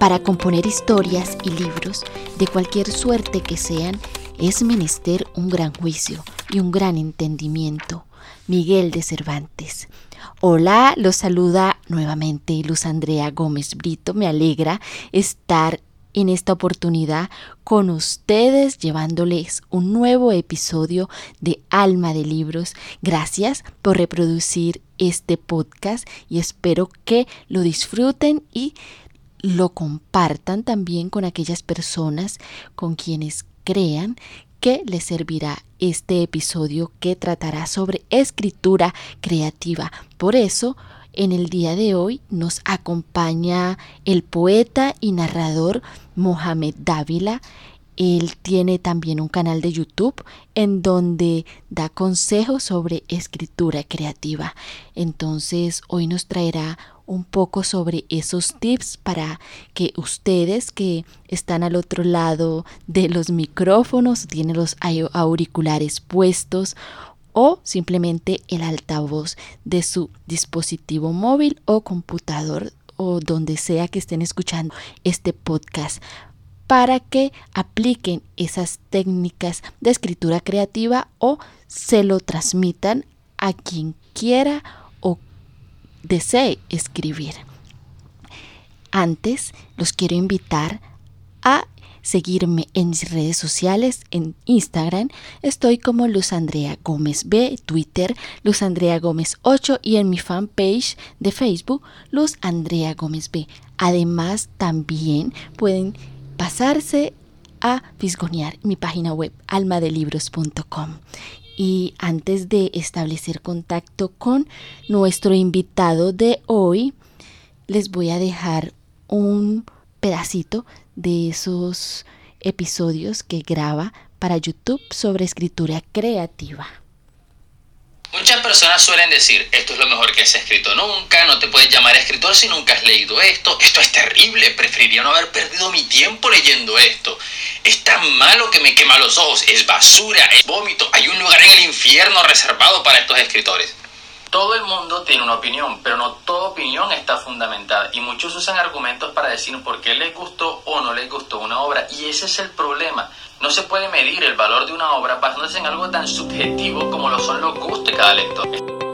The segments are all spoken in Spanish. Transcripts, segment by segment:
Para componer historias y libros, de cualquier suerte que sean, es menester un gran juicio y un gran entendimiento. Miguel de Cervantes. Hola, los saluda nuevamente Luz Andrea Gómez Brito. Me alegra estar en esta oportunidad con ustedes llevándoles un nuevo episodio de Alma de Libros. Gracias por reproducir este podcast y espero que lo disfruten y lo compartan también con aquellas personas con quienes crean que les servirá este episodio que tratará sobre escritura creativa. Por eso, en el día de hoy nos acompaña el poeta y narrador Mohamed Dávila. Él tiene también un canal de YouTube en donde da consejos sobre escritura creativa. Entonces hoy nos traerá un poco sobre esos tips para que ustedes que están al otro lado de los micrófonos, tienen los auriculares puestos o simplemente el altavoz de su dispositivo móvil o computador o donde sea que estén escuchando este podcast para que apliquen esas técnicas de escritura creativa o se lo transmitan a quien quiera desee escribir. Antes los quiero invitar a seguirme en mis redes sociales, en Instagram estoy como Luz Andrea Gómez B, Twitter Luz Andrea Gómez 8 y en mi fanpage de Facebook Luz Andrea Gómez B. Además también pueden pasarse a fisgonear mi página web almadelibros.com. Y antes de establecer contacto con nuestro invitado de hoy, les voy a dejar un pedacito de esos episodios que graba para YouTube sobre escritura creativa. Muchas personas suelen decir, esto es lo mejor que has escrito nunca, no te puedes llamar escritor si nunca has leído esto, esto es terrible, preferiría no haber perdido mi tiempo leyendo esto, es tan malo que me quema los ojos, es basura, es vómito, hay un lugar en el infierno reservado para estos escritores. Todo el mundo tiene una opinión, pero no toda opinión está fundamentada. Y muchos usan argumentos para decir por qué les gustó o no les gustó una obra. Y ese es el problema. No se puede medir el valor de una obra basándose en algo tan subjetivo como lo son los gustos de cada lector.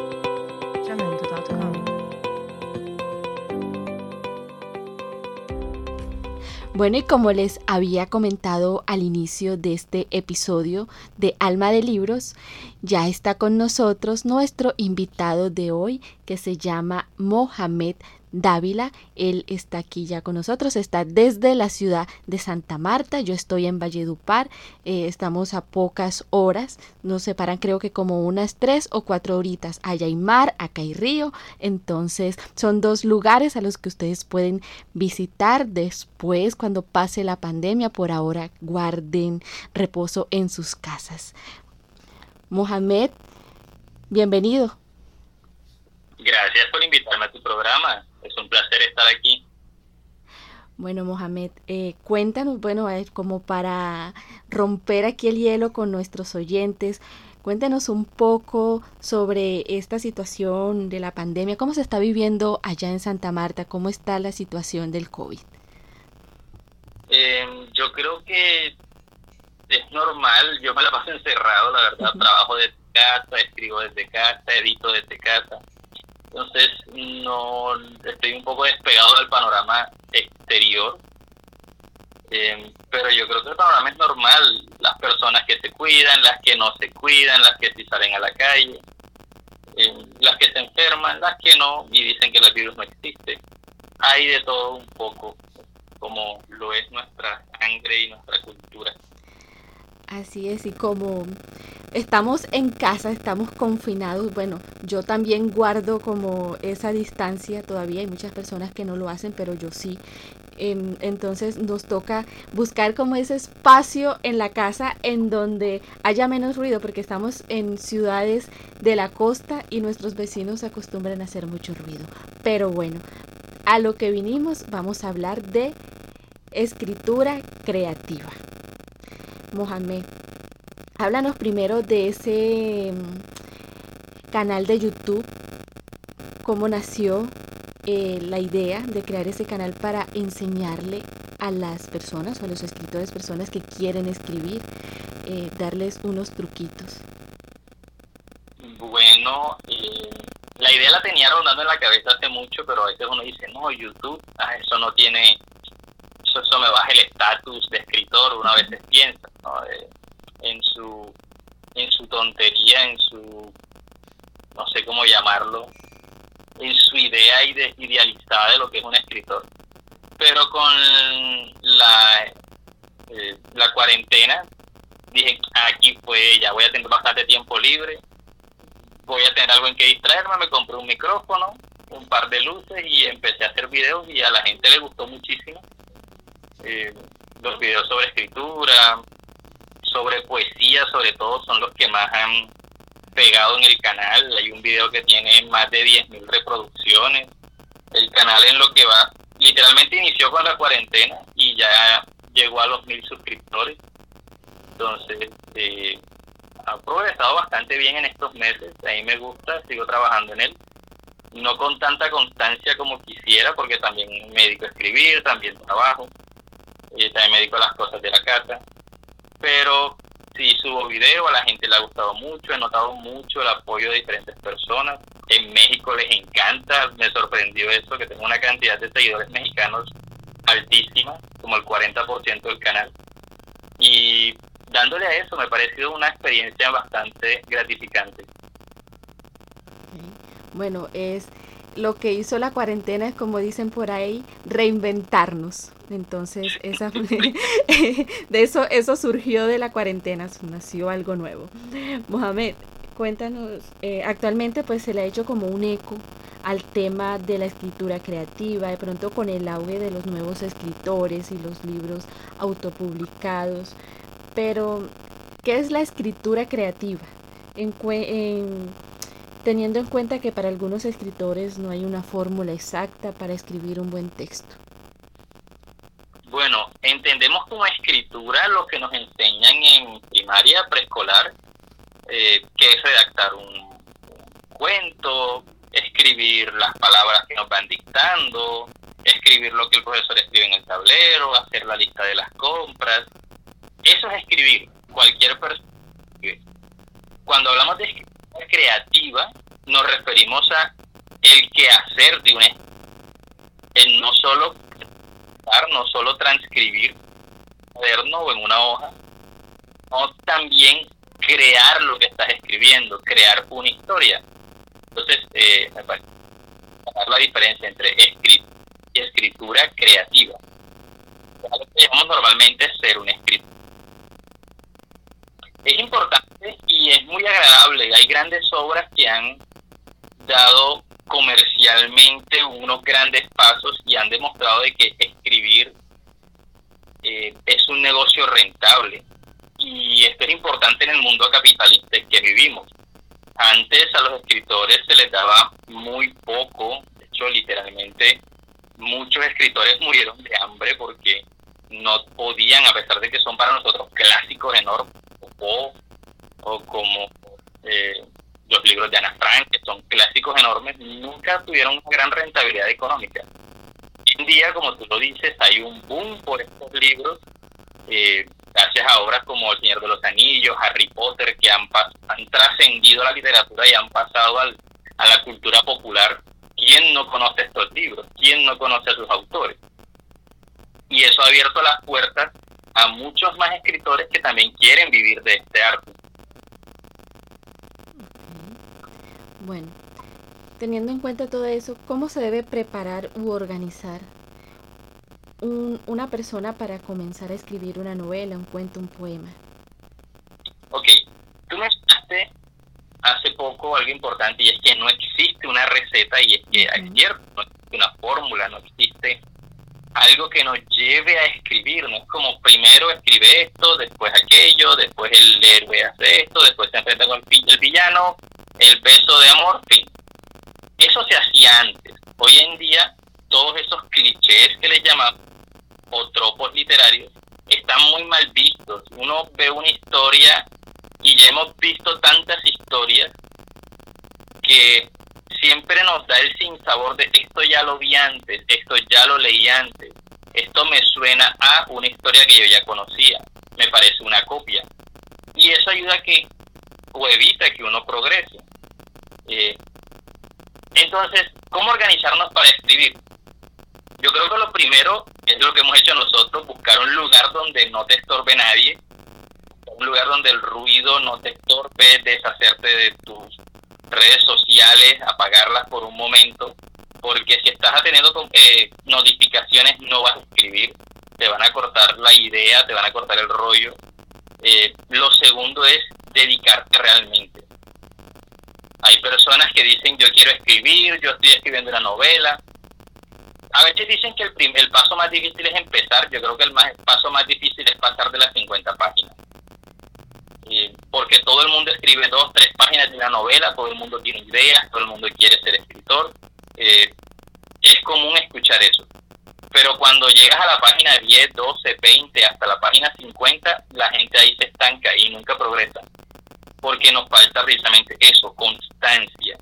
Bueno, y como les había comentado al inicio de este episodio de Alma de Libros, ya está con nosotros nuestro invitado de hoy que se llama Mohamed Dávila. Él está aquí ya con nosotros, está desde la ciudad de Santa Marta. Yo estoy en Valledupar, eh, estamos a pocas horas, nos separan creo que como unas tres o cuatro horitas. Allá hay mar, acá hay río, entonces son dos lugares a los que ustedes pueden visitar después cuando pase la pandemia. Por ahora guarden reposo en sus casas. Mohamed, bienvenido. Gracias por invitarme a tu programa. Es un placer estar aquí. Bueno, Mohamed, eh, cuéntanos, bueno, como para romper aquí el hielo con nuestros oyentes, cuéntanos un poco sobre esta situación de la pandemia, cómo se está viviendo allá en Santa Marta, cómo está la situación del COVID. Em, yo creo que es normal, yo me la paso encerrado, la verdad, trabajo desde casa, escribo desde casa, edito desde casa entonces no estoy un poco despegado del panorama exterior. Eh, pero yo creo que el panorama es normal. Las personas que se cuidan, las que no se cuidan, las que sí salen a la calle, eh, las que se enferman, las que no y dicen que el virus no existe. Hay de todo un poco, como lo es nuestra sangre y nuestra cultura. Así es, y como estamos en casa, estamos confinados, bueno, yo también guardo como esa distancia, todavía hay muchas personas que no lo hacen, pero yo sí. Em, entonces nos toca buscar como ese espacio en la casa en donde haya menos ruido, porque estamos en ciudades de la costa y nuestros vecinos acostumbran a hacer mucho ruido. Pero bueno, a lo que vinimos vamos a hablar de escritura creativa. Mohamed, háblanos primero de ese mm, canal de YouTube, cómo nació eh, la idea de crear ese canal para enseñarle a las personas o a los escritores, personas que quieren escribir, eh, darles unos truquitos? Bueno, eh, la idea la tenía rondando en la cabeza hace mucho, pero a veces uno dice, no, YouTube, ah, eso no tiene, eso, eso me baja el estatus de escritor, uno a veces piensa, ¿no? en su en su tontería, en su, no sé cómo llamarlo, en su idea idealizada de lo que es un escritor. Pero con la, eh, la cuarentena, dije, aquí pues ya voy a tener bastante tiempo libre, voy a tener algo en que distraerme, me compré un micrófono, un par de luces y empecé a hacer videos y a la gente le gustó muchísimo. Eh, los videos sobre escritura, sobre poesía, sobre todo, son los que más han pegado en el canal. Hay un video que tiene más de 10.000 reproducciones. El canal en lo que va, literalmente inició con la cuarentena y ya llegó a los mil suscriptores. Entonces, eh, ha progresado bastante bien en estos meses. A mí me gusta, sigo trabajando en él. No con tanta constancia como quisiera, porque también me dedico a escribir, también trabajo, eh, también me dedico a las cosas de la casa pero sí subo video, a la gente le ha gustado mucho, he notado mucho el apoyo de diferentes personas. En México les encanta, me sorprendió eso, que tengo una cantidad de seguidores mexicanos altísima, como el 40% del canal. Y dándole a eso me ha parecido una experiencia bastante gratificante. Bueno, es lo que hizo la cuarentena es, como dicen por ahí, reinventarnos. Entonces, esa, de eso, eso surgió de la cuarentena, nació algo nuevo. Mohamed, cuéntanos, eh, actualmente pues se le ha hecho como un eco al tema de la escritura creativa, de pronto con el auge de los nuevos escritores y los libros autopublicados, pero ¿qué es la escritura creativa? En, en, teniendo en cuenta que para algunos escritores no hay una fórmula exacta para escribir un buen texto. Bueno, entendemos como escritura lo que nos enseñan en primaria, preescolar, eh, que es redactar un, cuento, escribir las palabras que nos van dictando, escribir lo que el profesor escribe en el tablero, hacer la lista de las compras. Eso es escribir. Cualquier persona. Cuando hablamos de escritura creativa, nos referimos a el quehacer de un el no solo no solo transcribir cuaderno o en una hoja, sino también crear lo que estás escribiendo, crear una historia. Entonces, eh, me parece la diferencia entre escritura y escritura creativa. Lo que llamamos normalmente ser un escritor. Es importante y es muy agradable. Hay grandes obras que han dado comercialmente unos grandes pasos y han demostrado de que escribir eh, es un negocio rentable. Y esto es importante en el mundo capitalista en que vivimos. Antes a los escritores se les daba muy poco, de hecho literalmente muchos escritores murieron de hambre porque no podían, a pesar de que son para nosotros clásicos enormes, o, o como eh, los libros de Ana Frank, que son clásicos enormes, nunca tuvieron una gran rentabilidad económica. Hoy en día, como tú lo dices, hay un boom por estos libros, eh, gracias a obras como El Señor de los Anillos, Harry Potter, que han, han trascendido la literatura y han pasado al, a la cultura popular. ¿Quién no conoce estos libros? ¿Quién no conoce a sus autores? Y eso ha abierto las puertas a muchos más escritores que también quieren vivir de este arte. Bueno, teniendo en cuenta todo eso, ¿cómo se debe preparar u organizar una persona para comenzar a escribir una novela, un cuento, un poema? Ok, tú mencionaste hace poco algo importante y es que no existe una receta y es que es cierto, no existe una fórmula, no existe algo que nos lleve a escribir, no es como primero escribe esto, después aquello, después el héroe hace esto, después se enfrenta con el villano, el beso de amor, fin. Eso se hacía antes. Hoy en día, todos esos clichés que le llaman o tropos literarios están muy mal vistos. Uno ve una historia y ya hemos visto tantas historias que siempre nos da el sinsabor de esto ya lo vi antes, esto ya lo leí antes, esto me suena a una historia que yo ya conocía, me parece una copia. Y eso ayuda a que, o evita que uno progrese. Eh, entonces, ¿cómo organizarnos para escribir? Yo creo que lo primero es lo que hemos hecho nosotros, buscar un lugar donde no te estorbe nadie, un lugar donde el ruido no te estorbe, deshacerte de tus redes sociales, apagarlas por un momento, porque si estás atendiendo eh, notificaciones no vas a escribir, te van a cortar la idea, te van a cortar el rollo. Eh, lo segundo es dedicarte realmente. Hay personas que dicen yo quiero escribir, yo estoy escribiendo una novela. A veces dicen que el, el paso más difícil es empezar, yo creo que el más, paso más difícil es pasar de las 50 páginas porque todo el mundo escribe dos, tres páginas de una novela, todo el mundo tiene ideas, todo el mundo quiere ser escritor. Eh, es común escuchar eso. Pero cuando llegas a la página 10, 12, 20, hasta la página 50, la gente ahí se estanca y nunca progresa. Porque nos falta precisamente eso, constancia.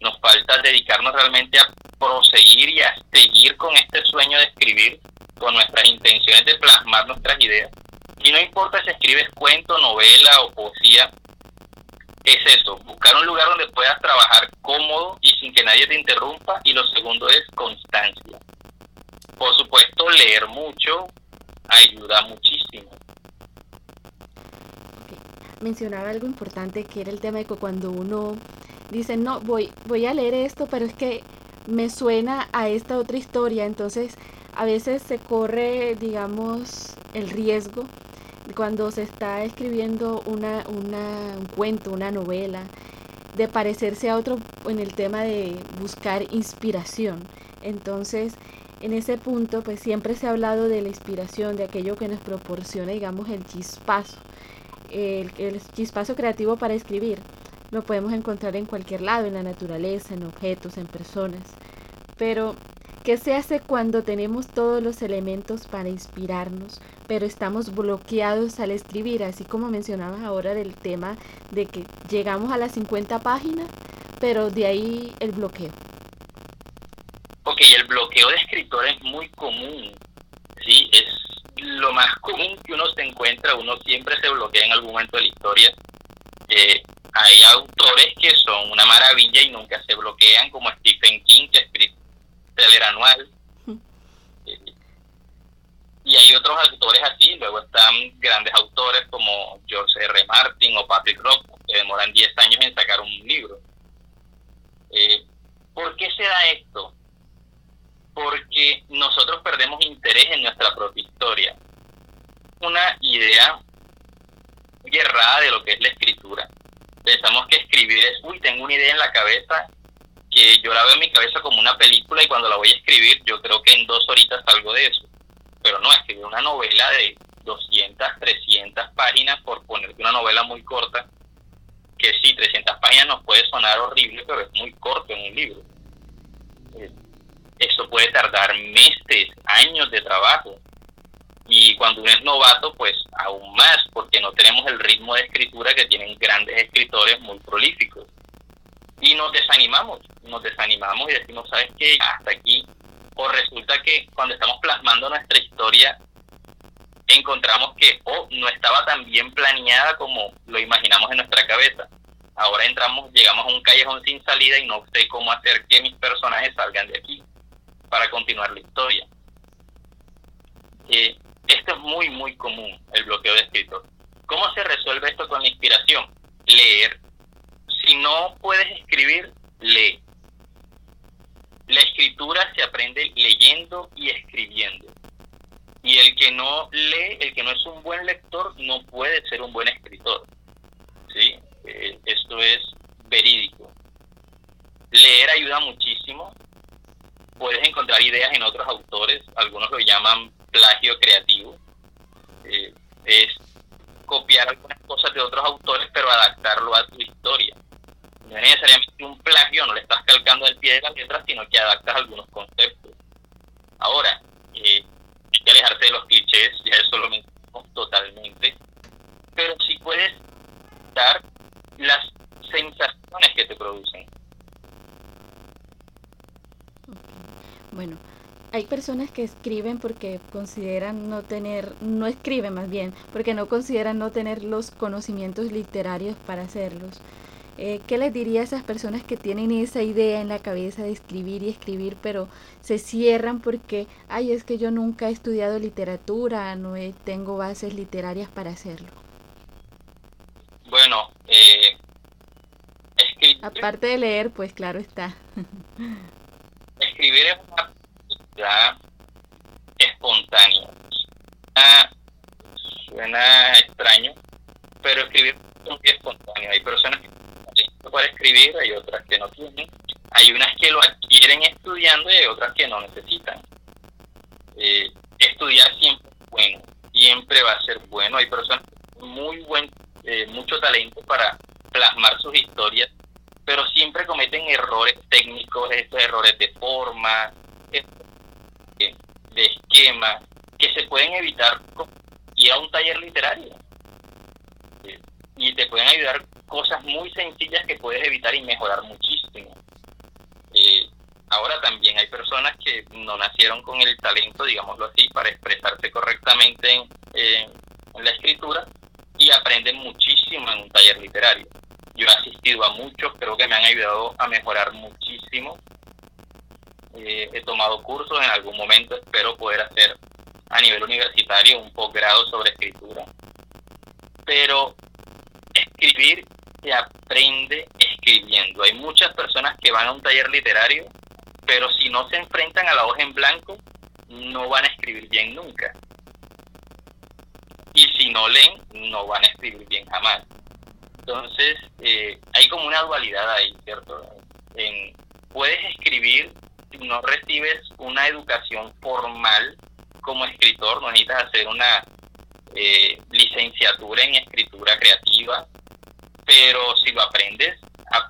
Nos falta dedicarnos realmente a proseguir y a seguir con este sueño de escribir, con nuestras intenciones de plasmar nuestras ideas y no importa si escribes cuento, novela o poesía, es eso, buscar un lugar donde puedas trabajar cómodo y sin que nadie te interrumpa. Y lo segundo es constancia. Por supuesto, leer mucho ayuda muchísimo. Mencionaba algo importante que era el tema de que cuando uno dice, no, voy, voy a leer esto, pero es que me suena a esta otra historia, entonces a veces se corre, digamos, el riesgo cuando se está escribiendo una, una, un cuento, una novela, de parecerse a otro en el tema de buscar inspiración. Entonces, en ese punto, pues siempre se ha hablado de la inspiración, de aquello que nos proporciona, digamos, el chispazo, el, chispazo creativo para escribir. Lo podemos encontrar en cualquier lado, en la naturaleza, en objetos, en personas. Pero ¿Qué se hace cuando tenemos todos los elementos para inspirarnos, pero estamos bloqueados al escribir? Así como mencionabas ahora del tema de que llegamos a las 50 páginas, pero de ahí el bloqueo. Ok, el bloqueo de escritor es muy común, ¿sí? Es lo más común que uno se encuentra, uno siempre se bloquea en algún momento de la historia. Eh, hay autores que son una maravilla y nunca se bloquean, como Stephen King, que escribe anual. y hay otros autores así, luego están grandes autores como George R. Martin o Patrick Rock, que demoran 10 años en sacar un libro. Eh, ¿Por qué se da esto? Porque nosotros perdemos interés en nuestra propia historia. Una idea muy errada de lo que es la escritura. Pensamos que escribir es, uy, tengo una idea en la cabeza que yo la veo en mi cabeza como una película y cuando la voy a escribir yo creo que en dos horitas salgo de eso. Pero no, escribir una novela de 200, 300 páginas, por ponerte una novela muy corta, que sí, 300 páginas nos puede sonar horrible, pero es muy corto en un libro. Eso puede tardar meses, años de trabajo. Y cuando uno es novato, pues aún más, porque no tenemos el ritmo de escritura que tienen grandes escritores muy prolíficos y nos desanimamos, nos desanimamos y decimos, ¿sabes qué? Hasta aquí. O resulta que cuando estamos plasmando nuestra historia, encontramos que o no estaba tan bien planeada como lo imaginamos en nuestra cabeza. Ahora entramos, llegamos a un callejón sin salida y no sé cómo hacer que mis personajes salgan de aquí para continuar la historia. Eh, esto es muy, muy común, el bloqueo de escritor. ¿Cómo se resuelve esto con la inspiración? Leer si no puedes escribir, lee. La escritura se aprende leyendo y escribiendo. Y el que no lee, el que no es un buen lector, no puede ser un buen escritor. ¿Sí? Eh, esto es verídico. Leer ayuda muchísimo. Puedes encontrar ideas en otros autores. Algunos lo llaman plagio creativo. Eh, es copiar algunas cosas de otros autores, pero adaptarlo a tu historia no es necesariamente un plagio, no le estás calcando el pie de la letra, sino que adaptas algunos conceptos. Ahora, eh, hay que alejarse de los clichés, ya eso lo mencionamos totalmente, pero si puedes dar las sensaciones que te producen. Bueno, hay personas que escriben porque consideran no tener, no escriben más bien, porque no consideran no tener los conocimientos literarios para hacerlos. Eh, ¿Qué les diría a esas personas que tienen esa idea en la cabeza de escribir y escribir, pero se cierran porque, ay, es que yo nunca he estudiado literatura, no tengo bases literarias para hacerlo? Bueno, eh, aparte de leer, pues claro está. escribir es una actividad espontánea. Suena, extraño, pero escribir es espontáneo. Hay personas que para escribir, hay otras que no tienen, hay unas que lo adquieren estudiando y hay otras que no necesitan. Eh, estudiar siempre es bueno, siempre va a ser bueno. Hay personas con muy buen, eh, mucho talento para plasmar sus historias, pero siempre cometen errores técnicos, estos errores de forma, de, esquema, que se pueden evitar ir a un taller literario. Eh, y te pueden ayudar cosas muy sencillas que puedes evitar y mejorar muchísimo. Eh, ahora también hay personas que no nacieron con el talento, digámoslo así, para expresarse correctamente en, la escritura y aprenden muchísimo en un taller literario. Yo he asistido a muchos, creo que me han ayudado a mejorar muchísimo. Eh, he tomado cursos, en algún momento espero poder hacer a nivel universitario un posgrado sobre escritura. Pero escribir se aprende escribiendo. Hay muchas personas que van a un taller literario, pero si no se enfrentan a la hoja en blanco, no van a escribir bien nunca. Y si no leen, no van a escribir bien jamás. Entonces, eh, hay como una dualidad ahí, ¿cierto? En, puedes escribir no recibes una educación formal como escritor, no necesitas hacer una eh, licenciatura en escritura creativa, pero si lo aprendes,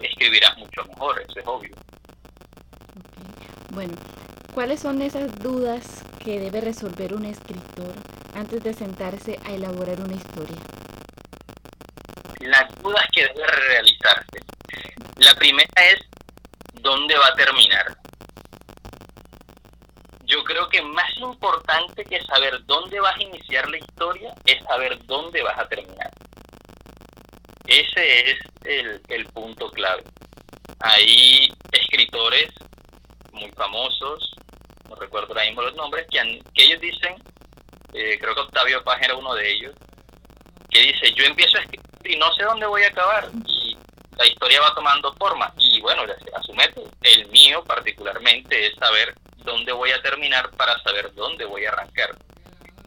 escribirás mucho mejor, eso es obvio. Bueno, ¿cuáles son esas dudas que debe resolver un escritor antes de sentarse a elaborar una historia? Las dudas que debe realizarse. La primera es, ¿dónde va a terminar? Yo creo que más importante que saber dónde vas a iniciar la historia es saber dónde vas a terminar. Ese es el, punto clave. Hay escritores muy famosos, no recuerdo ahora mismo los nombres, que, que ellos dicen, eh, creo que Octavio Paz era uno de ellos, que dice, yo empiezo a escribir y no sé dónde voy a acabar. Y la historia va tomando forma. Y bueno, a su método. El mío particularmente es saber dónde voy a terminar para saber dónde voy a arrancar.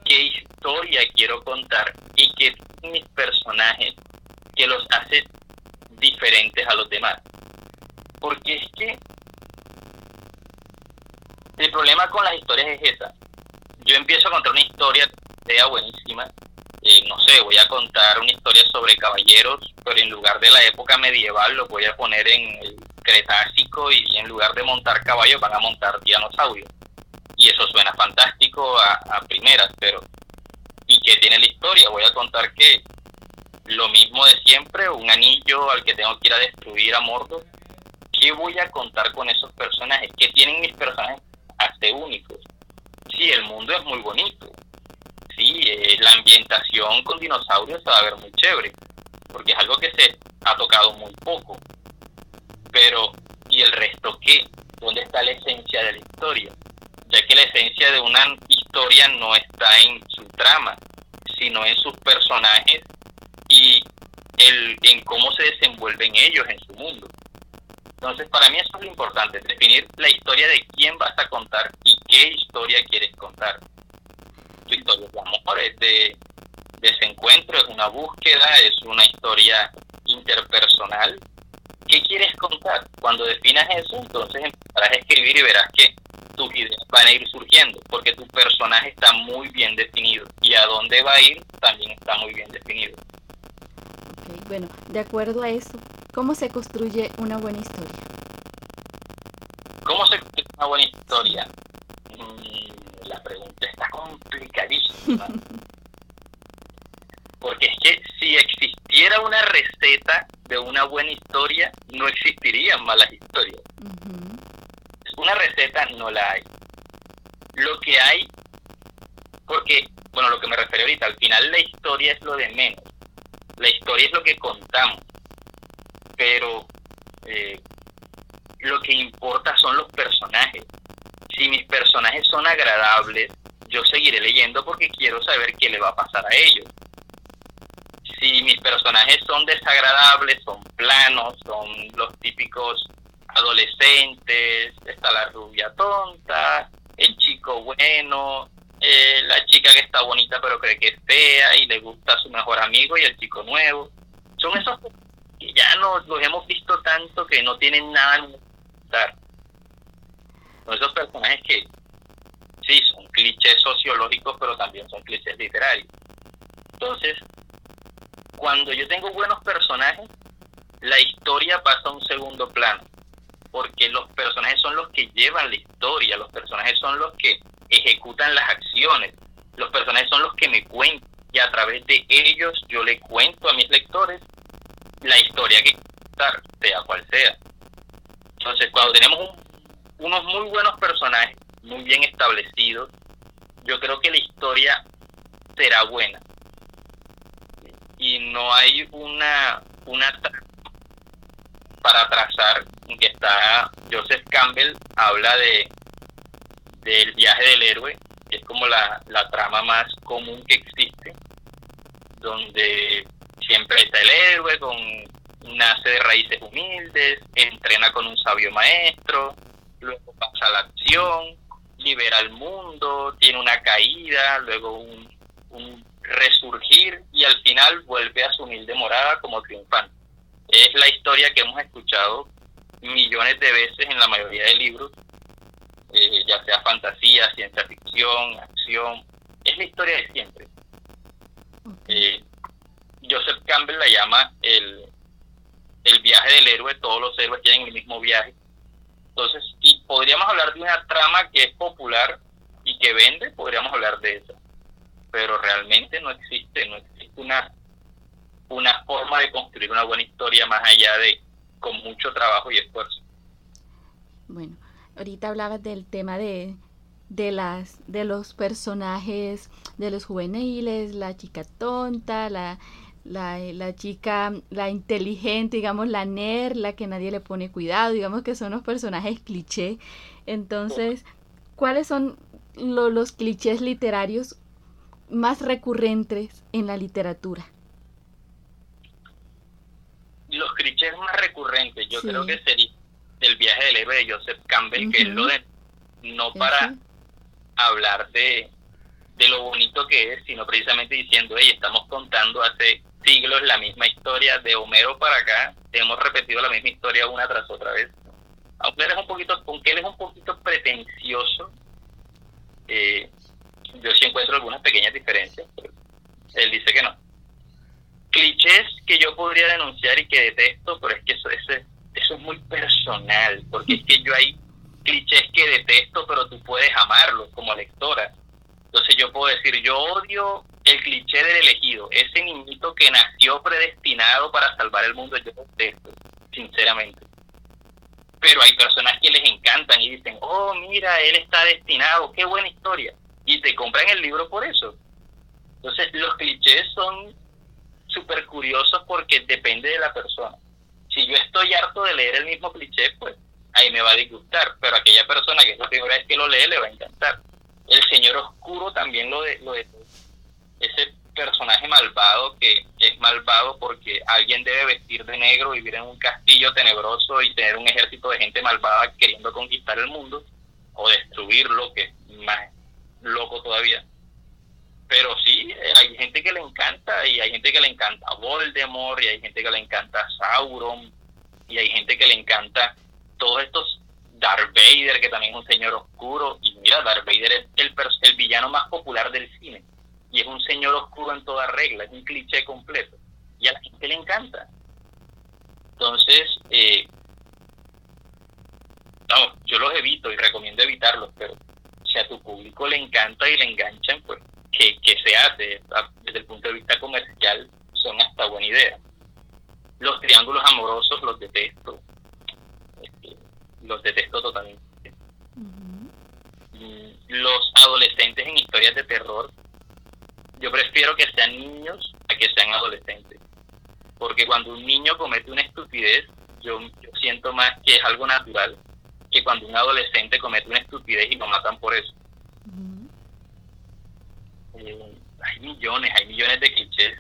¿Qué historia quiero contar? Y qué mis personajes que los hace diferentes a los demás. Porque es que el problema con las historias es esa. Yo empiezo a contar una historia, sea buenísima, eh, no sé, voy a contar una historia sobre caballeros, pero en lugar de la época medieval lo voy a poner en el Cretácico y en lugar de montar caballos van a montar dinosaurios. Y eso suena fantástico a, a primeras, pero ¿y qué tiene la historia? Voy a contar que lo mismo de siempre, un anillo al que tengo que ir a destruir a Mordor. ¿Qué voy a contar con esos personajes? ¿Qué tienen mis personajes hasta únicos? Sí, el mundo es muy bonito. Sí, eh, la ambientación con dinosaurios se va a ver muy chévere, porque es algo que se ha tocado muy poco. Pero, ¿y el resto qué? ¿Dónde está la esencia de la historia? Ya que la esencia de una historia no está en su trama, sino en sus personajes y el, en cómo se desenvuelven ellos en su mundo. Entonces, para mí eso es lo importante, definir la historia de quién vas a contar y qué historia quieres contar. Tu historia de amor es de desencuentro, es una búsqueda, es una historia interpersonal. ¿Qué quieres contar? Cuando definas eso, entonces empezarás a escribir y verás que tus ideas van a ir surgiendo, porque tu personaje está muy bien definido y a dónde va a ir también está muy bien definido. Bueno, de acuerdo a eso, ¿cómo se construye una buena historia? ¿Cómo se construye una buena historia? La pregunta está complicadísima. Porque es que si existiera una receta de una buena historia, no existirían malas historias. Una receta no la hay. lo que hay, porque, bueno, lo que me refiero ahorita, al final la historia es lo de menos. La historia es lo que contamos. Pero eh, lo que importa son los personajes. Si mis personajes son agradables, yo seguiré leyendo porque quiero saber qué le va a pasar a ellos. Si mis personajes son desagradables, son planos, son los típicos adolescentes, está la rubia tonta, el chico bueno, eh, la chica que está bonita pero cree que es fea y le gusta a su mejor amigo y el chico nuevo. Son esos que ya nos los hemos visto tanto que no tienen nada que dar. Son esos personajes que sí son clichés sociológicos pero también son clichés literarios. Entonces, cuando yo tengo buenos personajes, la historia pasa a un segundo plano porque los personajes son los que llevan la historia, los personajes son los que ejecutan las acciones, los personajes son los que me cuentan y a través de ellos yo le cuento a mis lectores la historia que contar, sea cual sea. Entonces, cuando tenemos unos muy buenos personajes, muy bien establecidos, yo creo que la historia será buena. Y no hay una, una para trazar que está Joseph Campbell habla de del viaje del héroe que es como la, la trama más común que existe donde siempre está el héroe con nace de raíces humildes entrena con un sabio maestro luego pasa a la acción libera al mundo tiene una caída luego un, un resurgir y al final vuelve a su humilde morada como triunfante es la historia que hemos escuchado millones de veces en la mayoría de libros, eh, ya sea fantasía, ciencia ficción, acción, es la historia de siempre. Eh, Joseph Campbell la llama el, el viaje del héroe, todos los héroes tienen el mismo viaje. Entonces, y podríamos hablar de una trama que es popular y que vende, podríamos hablar de eso. Pero realmente no existe, no existe una una forma de construir una buena historia más allá de con mucho trabajo y esfuerzo. Bueno, ahorita hablabas del tema de, de las de los personajes de los juveniles, la chica tonta, la, la, la, chica, la inteligente, digamos, la nerd, la que nadie le pone cuidado, digamos que son los personajes cliché. Entonces, ¿cuáles son los clichés literarios más recurrentes en la literatura? los clichés más recurrentes, yo creo que sería el viaje del héroe de Joseph Campbell, que es lo de no para hablar de, de lo bonito que es, sino precisamente diciendo, hey, estamos contando hace siglos la misma historia de Homero para acá, hemos repetido la misma historia una tras otra vez. Aunque él es un poquito, aunque él es un poquito pretencioso, eh, yo sí encuentro algunas pequeñas diferencias, él dice que no clichés que yo podría denunciar y que detesto, pero es que eso, eso, eso es muy personal, porque es que yo hay clichés que detesto, pero tú puedes amarlos como lectora. Entonces yo puedo decir, yo odio el cliché del elegido, ese niñito que nació predestinado para salvar el mundo, yo detesto, sinceramente. Pero hay personas que les encantan y dicen, oh, mira, él está destinado, qué buena historia. Y te compran el libro por eso. Entonces los clichés son súper curioso porque depende de la persona. Si yo estoy harto de leer el mismo cliché, pues ahí me va a disgustar, pero aquella persona que es la primera vez que lo lee le va a encantar. El Señor Oscuro también lo lo de ese personaje malvado que, es malvado porque alguien debe vestir de negro, vivir en un castillo tenebroso y tener un ejército de gente malvada queriendo conquistar el mundo o destruirlo, que es más loco todavía. Pero sí, eh, hay gente que le encanta y hay gente que le encanta Voldemort y hay gente que le encanta Sauron y hay gente que le encanta todos estos Darth Vader que también es un señor oscuro. Y mira Darth Vader es el, el villano más popular del cine y es un señor oscuro en toda regla, es un cliché completo y a la gente le encanta. Entonces, eh, no, yo los evito y recomiendo evitarlos, pero si a tu público le encanta y le enganchan, pues que, se hace desde el punto de vista comercial son hasta buena idea. Los triángulos amorosos los detesto. Este, los detesto totalmente. mm, los adolescentes en historias de terror, yo prefiero que sean niños a que sean adolescentes. Porque cuando un niño comete una estupidez, yo, siento más que es algo natural que cuando un adolescente comete una estupidez y lo matan por eso. Eh, hay millones, hay millones de clichés.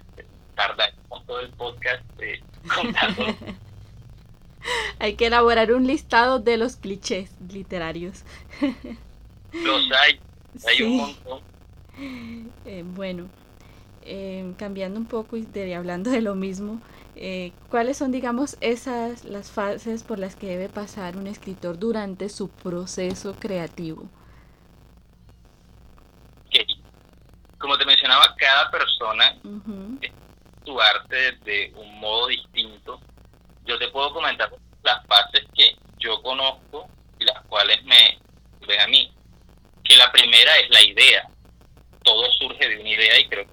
Tarda con todo el podcast eh, contando. hay que elaborar un listado de los clichés literarios. los hay, hay un montón. Eh, bueno, cambiando un poco y hablando de lo mismo, eh, ¿Cuáles son, digamos, esas las fases por las que debe pasar un escritor durante su proceso creativo? Como te mencionaba, cada persona su arte de un modo distinto. Yo te puedo comentar las fases que yo conozco y las cuales me ven a mí. Que la primera es la idea. Todo surge de una idea y creo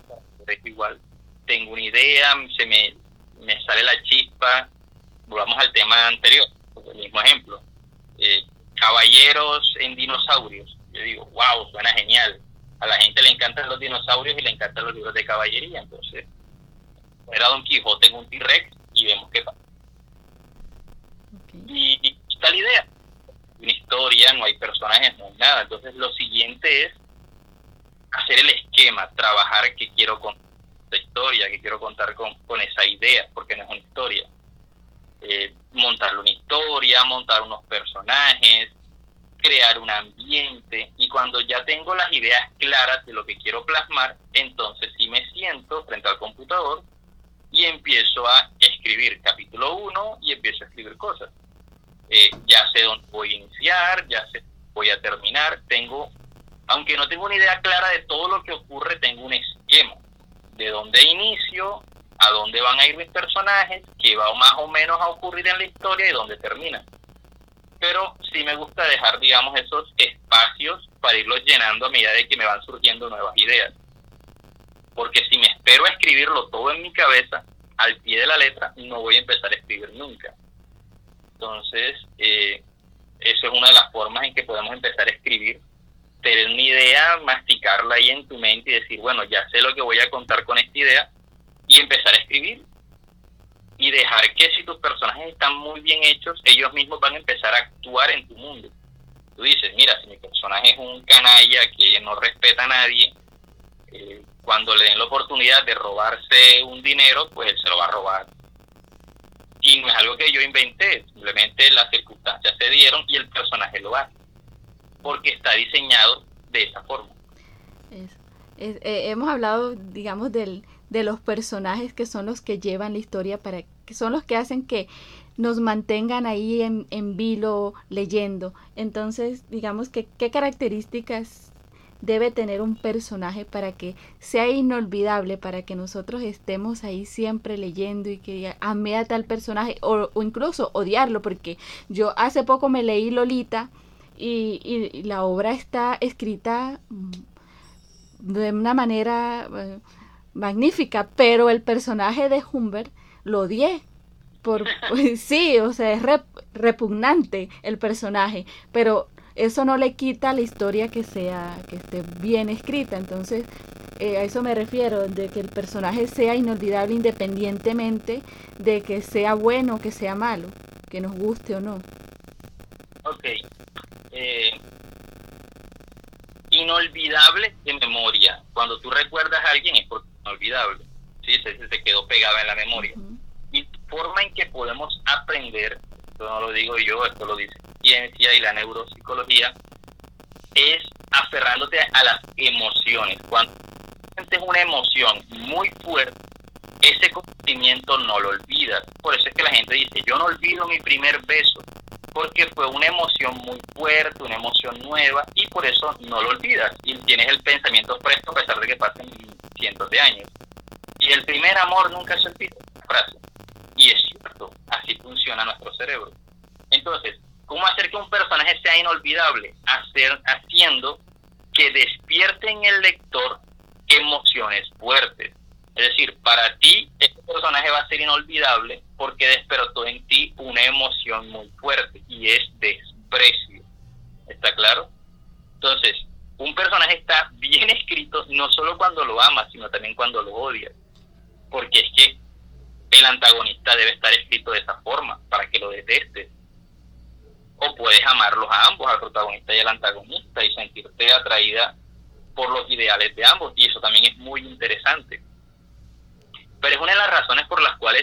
que es igual. Tengo una idea, se me me sale la chispa, volvamos al tema anterior, el mismo ejemplo. Eh, caballeros en dinosaurios. Yo digo, wow, suena genial. A la gente le encantan los dinosaurios y le encantan los libros de caballería. Entonces, era Don Quijote en un T-Rex y vemos qué pasa. Y, está la idea. Una historia, no hay personajes, no hay nada. Entonces, lo siguiente es hacer el esquema, trabajar qué quiero contar de historia, que quiero contar con, con esa idea, porque no es una historia. Eh, montar una historia, montar unos personajes, crear un ambiente y cuando ya tengo las ideas claras de lo que quiero plasmar, entonces sí me siento frente al computador y empiezo a escribir capítulo 1 y empiezo a escribir cosas. Eh, ya sé dónde voy a iniciar, ya sé voy a terminar, tengo, aunque no tengo una idea clara de todo lo que ocurre, tengo un esquema de dónde inicio, a dónde van a ir mis personajes, qué va más o menos a ocurrir en la historia y dónde termina. Pero sí me gusta dejar, digamos, esos espacios para irlos llenando a medida de que me van surgiendo nuevas ideas. Porque si me espero a escribirlo todo en mi cabeza, al pie de la letra, no voy a empezar a escribir nunca. Entonces, eh, eso es una de las formas en que podemos empezar a escribir tener una idea, masticarla ahí en tu mente y decir, bueno, ya sé lo que voy a contar con esta idea y empezar a escribir y dejar que si tus personajes están muy bien hechos, ellos mismos van a empezar a actuar en tu mundo. Tú dices, mira, si mi personaje es un canalla que no respeta a nadie, eh, cuando le den la oportunidad de robarse un dinero, pues él se lo va a robar. Y no es algo que yo inventé, simplemente las circunstancias se dieron y el personaje lo hace porque está diseñado de esa forma. Eh, hemos hablado, digamos, del, de los personajes que son los que llevan la historia, para que son los que hacen que nos mantengan ahí en, en vilo leyendo. Entonces, digamos que qué características debe tener un personaje para que sea inolvidable, para que nosotros estemos ahí siempre leyendo y que ame a tal personaje o, o incluso odiarlo, porque yo hace poco me leí Lolita y, la obra está escrita mm, de una manera eh, magnífica, pero el personaje de Humbert lo odié. Por, pues, sí, o sea, es repugnante el personaje, pero eso no le quita la historia que sea, que esté bien escrita. Entonces, eh, a eso me refiero, de que el personaje sea inolvidable independientemente de que sea bueno o que sea malo, que nos guste o no. Ok, eh, inolvidable de memoria. Cuando tú recuerdas a alguien es porque es inolvidable. ¿sí? Se, se quedó pegada en la memoria. Y forma en que podemos aprender, esto no lo digo yo, esto lo dice ciencia y la neuropsicología, es aferrándote a las emociones. Cuando sientes una emoción muy fuerte, ese conocimiento no lo olvidas. Por eso es que la gente dice, yo no olvido mi primer beso porque fue una emoción muy fuerte, una emoción nueva y por eso no lo olvidas y tienes el pensamiento fresco a pesar de que pasen cientos de años. Y el primer amor nunca se olvida, frase. Y es cierto, así funciona nuestro cerebro. Entonces, ¿cómo hacer que un personaje sea inolvidable? Haciendo que despierte en el lector emociones fuertes. Es decir, para ti este personaje va a ser inolvidable porque despertó en ti una emoción muy fuerte y es desprecio. ¿Está claro? Entonces, un personaje está bien escrito no solo cuando lo amas, sino también cuando lo odias. Porque es que el antagonista debe estar escrito de esa forma para que lo detestes. O puedes amarlos a ambos, al protagonista y al antagonista, y sentirte atraída por los ideales de ambos. Y eso también es muy interesante. Pero es una de las razones por las cuales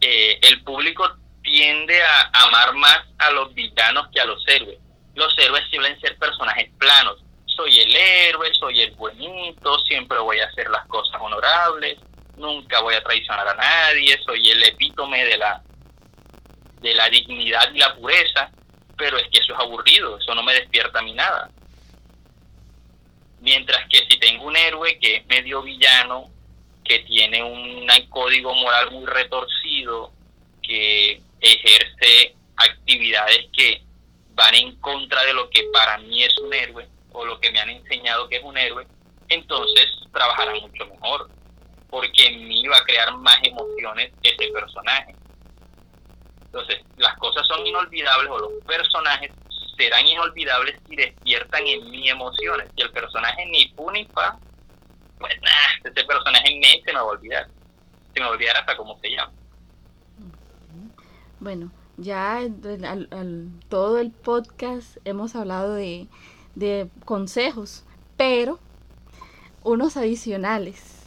eh, el público tiende a amar más a los villanos que a los héroes. Los héroes suelen ser personajes planos. Soy el héroe, soy el buenito, siempre voy a hacer las cosas honorables, nunca voy a traicionar a nadie, soy el epítome de la de la dignidad y la pureza, pero es que eso es aburrido, eso no me despierta a mí nada. Mientras que si tengo un héroe que es medio villano, que tiene un código moral muy retorcido, que ejerce actividades que van en contra de lo que para mí es un héroe o lo que me han enseñado que es un héroe, entonces trabajará mucho mejor, porque en mí va a crear más emociones ese personaje. Entonces, las cosas son inolvidables o los personajes serán inolvidables si despiertan en mí emociones. Si el personaje ni fu ni fa, pues nada, ese personaje en mí se me va a olvidar. Se me va a olvidar hasta cómo se llama. Bueno, ya todo el podcast hemos hablado de, de consejos, pero unos adicionales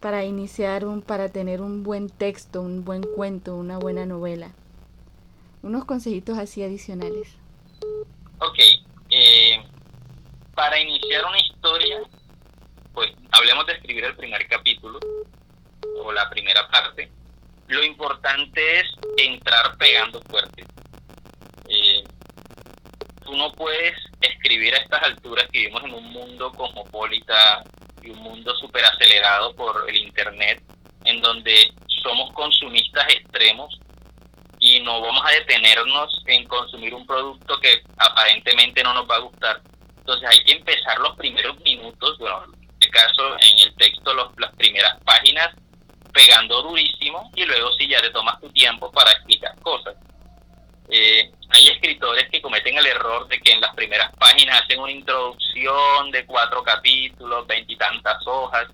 para iniciar un, para tener un buen texto, un buen cuento, una buena novela. Unos consejitos así adicionales. Ok, eh, para iniciar una historia, pues hablemos de escribir el primer capítulo o la primera parte lo importante es entrar pegando fuerte. Eh, tú no puedes escribir a estas alturas que vivimos en un mundo cosmopolita y un mundo súper acelerado por el Internet, en donde somos consumistas extremos y no vamos a detenernos en consumir un producto que aparentemente no nos va a gustar. Entonces hay que empezar los primeros minutos, bueno, en este caso en el texto los, las primeras páginas pegando durísimo y luego si ya te tomas tu tiempo para explicar cosas. Eh, hay escritores que cometen el error de que en las primeras páginas hacen una introducción de cuatro capítulos, veintitantas hojas,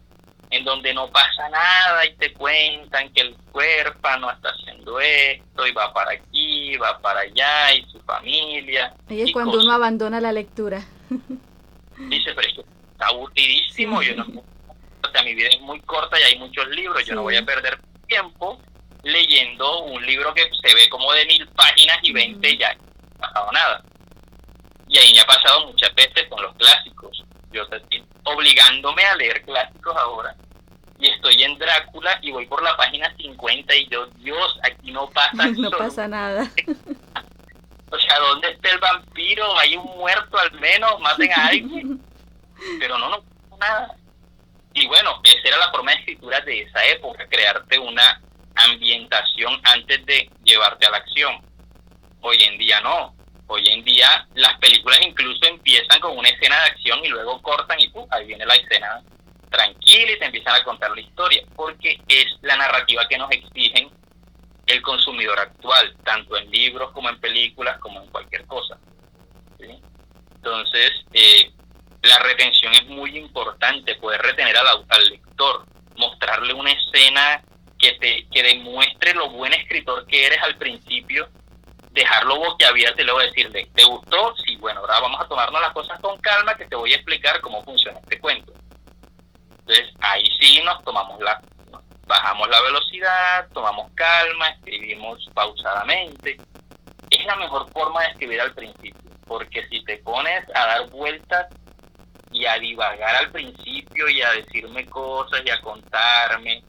en donde no pasa nada y te cuentan que el huérfano está haciendo esto y va para aquí, va para allá y su familia. Y es cuando uno abandona la lectura. Dice, pero esto está aburridísimo, yo no mi vida es muy corta y hay muchos libros, yo no voy a perder tiempo leyendo un libro que se ve como de mil páginas y veinte ya no ha pasado nada. Y ahí me ha pasado muchas veces con los clásicos. Yo estoy obligándome a leer clásicos ahora. Y estoy en Drácula y voy por la página 50 y yo, Dios, aquí no pasa No pasa nada. O sea, ¿dónde está el vampiro? Hay un muerto al menos, maten a alguien. Pero no, no pasa nada. Y bueno, esa era la forma de escritura de esa época, crearte una ambientación antes de llevarte a la acción. Hoy en día no. Hoy en día las películas incluso empiezan con una escena de acción y luego cortan y ¡pum! ahí viene la escena tranquila y te empiezan a contar la historia, porque es la narrativa que nos exigen el consumidor actual, tanto en libros como en películas, como en cualquier cosa. Entonces, eh, la retención es muy importante, poder retener al, al lector, mostrarle una escena que te que demuestre lo buen escritor que eres al principio, dejarlo boquiabierto y luego decirle, ¿te gustó? Sí, bueno, ahora vamos a tomarnos las cosas con calma que te voy a explicar cómo funciona este cuento. Entonces ahí sí nos tomamos la, bajamos la velocidad, tomamos calma, escribimos pausadamente. Es la mejor forma de escribir al principio, porque si te pones a dar vueltas y a divagar al principio y a decirme cosas y a contarme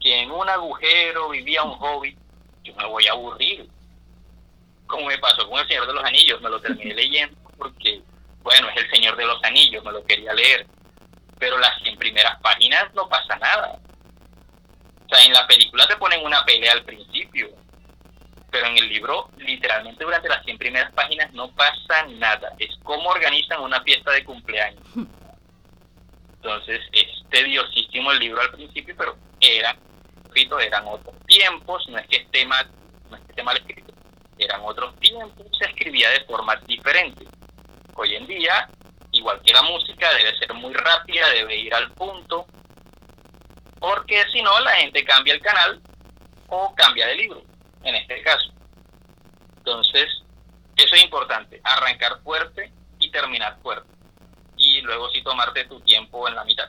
que en un agujero vivía un hobbit, yo me voy a aburrir. Como me pasó con El Señor de los Anillos, me lo terminé leyendo porque, bueno, es El Señor de los Anillos, me lo quería leer. Pero las 100 primeras páginas no pasa nada. O sea, en la película te ponen una pelea al principio, pero en el libro, literalmente durante las 100 primeras páginas no pasa nada. Es cómo organizan una fiesta de cumpleaños. Entonces, es tediosísimo el libro al principio, pero eran, eran otros tiempos, no es que esté mal, no es que esté mal escrito, eran otros tiempos, se escribía de forma diferente. Hoy en día, igual que la música, debe ser muy rápida, debe ir al punto, porque si no la gente cambia el canal o cambia de libro, en este caso. Entonces, eso es importante, arrancar fuerte y terminar fuerte. Y luego sí tomarte tu tiempo en la mitad.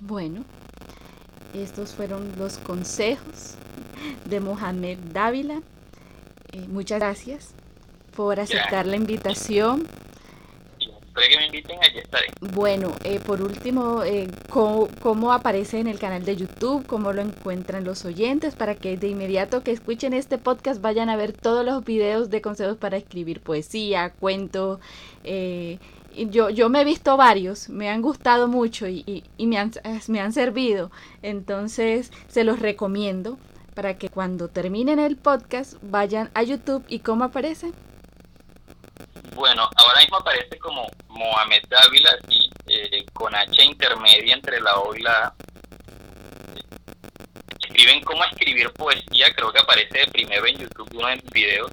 Bueno, estos fueron los consejos de Mohamed Dávila. Eh, muchas gracias por aceptar la invitación. Que me inviten, allí estaré. Bueno, eh, por último, eh, ¿cómo, aparece en el canal de YouTube? ¿Cómo lo encuentran los oyentes? Para que de inmediato que escuchen este podcast vayan a ver todos los videos de consejos para escribir poesía, cuento. yo, yo me he visto varios, me han gustado mucho y, me, han, me han servido. Entonces, se los recomiendo para que cuando terminen el podcast vayan a YouTube y cómo aparece. Bueno, ahora mismo aparece como Mohamed Dávila, eh, con H intermedia entre la O y la A. Escriben cómo escribir poesía, creo que aparece de primero en YouTube uno de mis videos,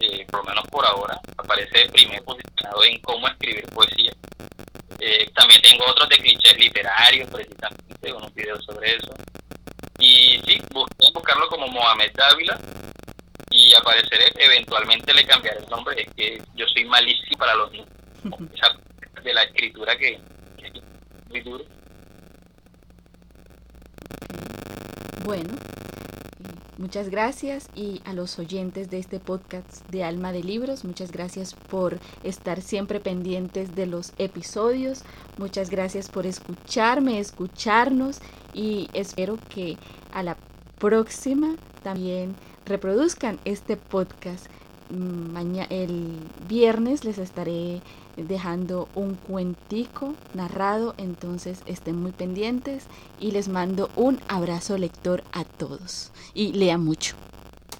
eh, por lo menos por ahora, aparece de primero posicionado en cómo escribir poesía. Eh, también tengo otros de clichés literarios, precisamente, unos videos sobre eso. Y sí, busqué buscarlo como Mohamed Dávila y apareceré, eventualmente le cambiaré el nombre, es que yo soy malísimo para los niños, de la escritura que, es muy duro. Bueno, muchas gracias. Y a los oyentes de este podcast de Alma de Libros, muchas gracias por estar siempre pendientes de los episodios, muchas gracias por escucharme, escucharnos. Y espero que a la próxima también reproduzcan este podcast. Mañana, el viernes les estaré dejando un cuentico narrado, entonces estén muy pendientes y les mando un abrazo lector a todos y lean mucho.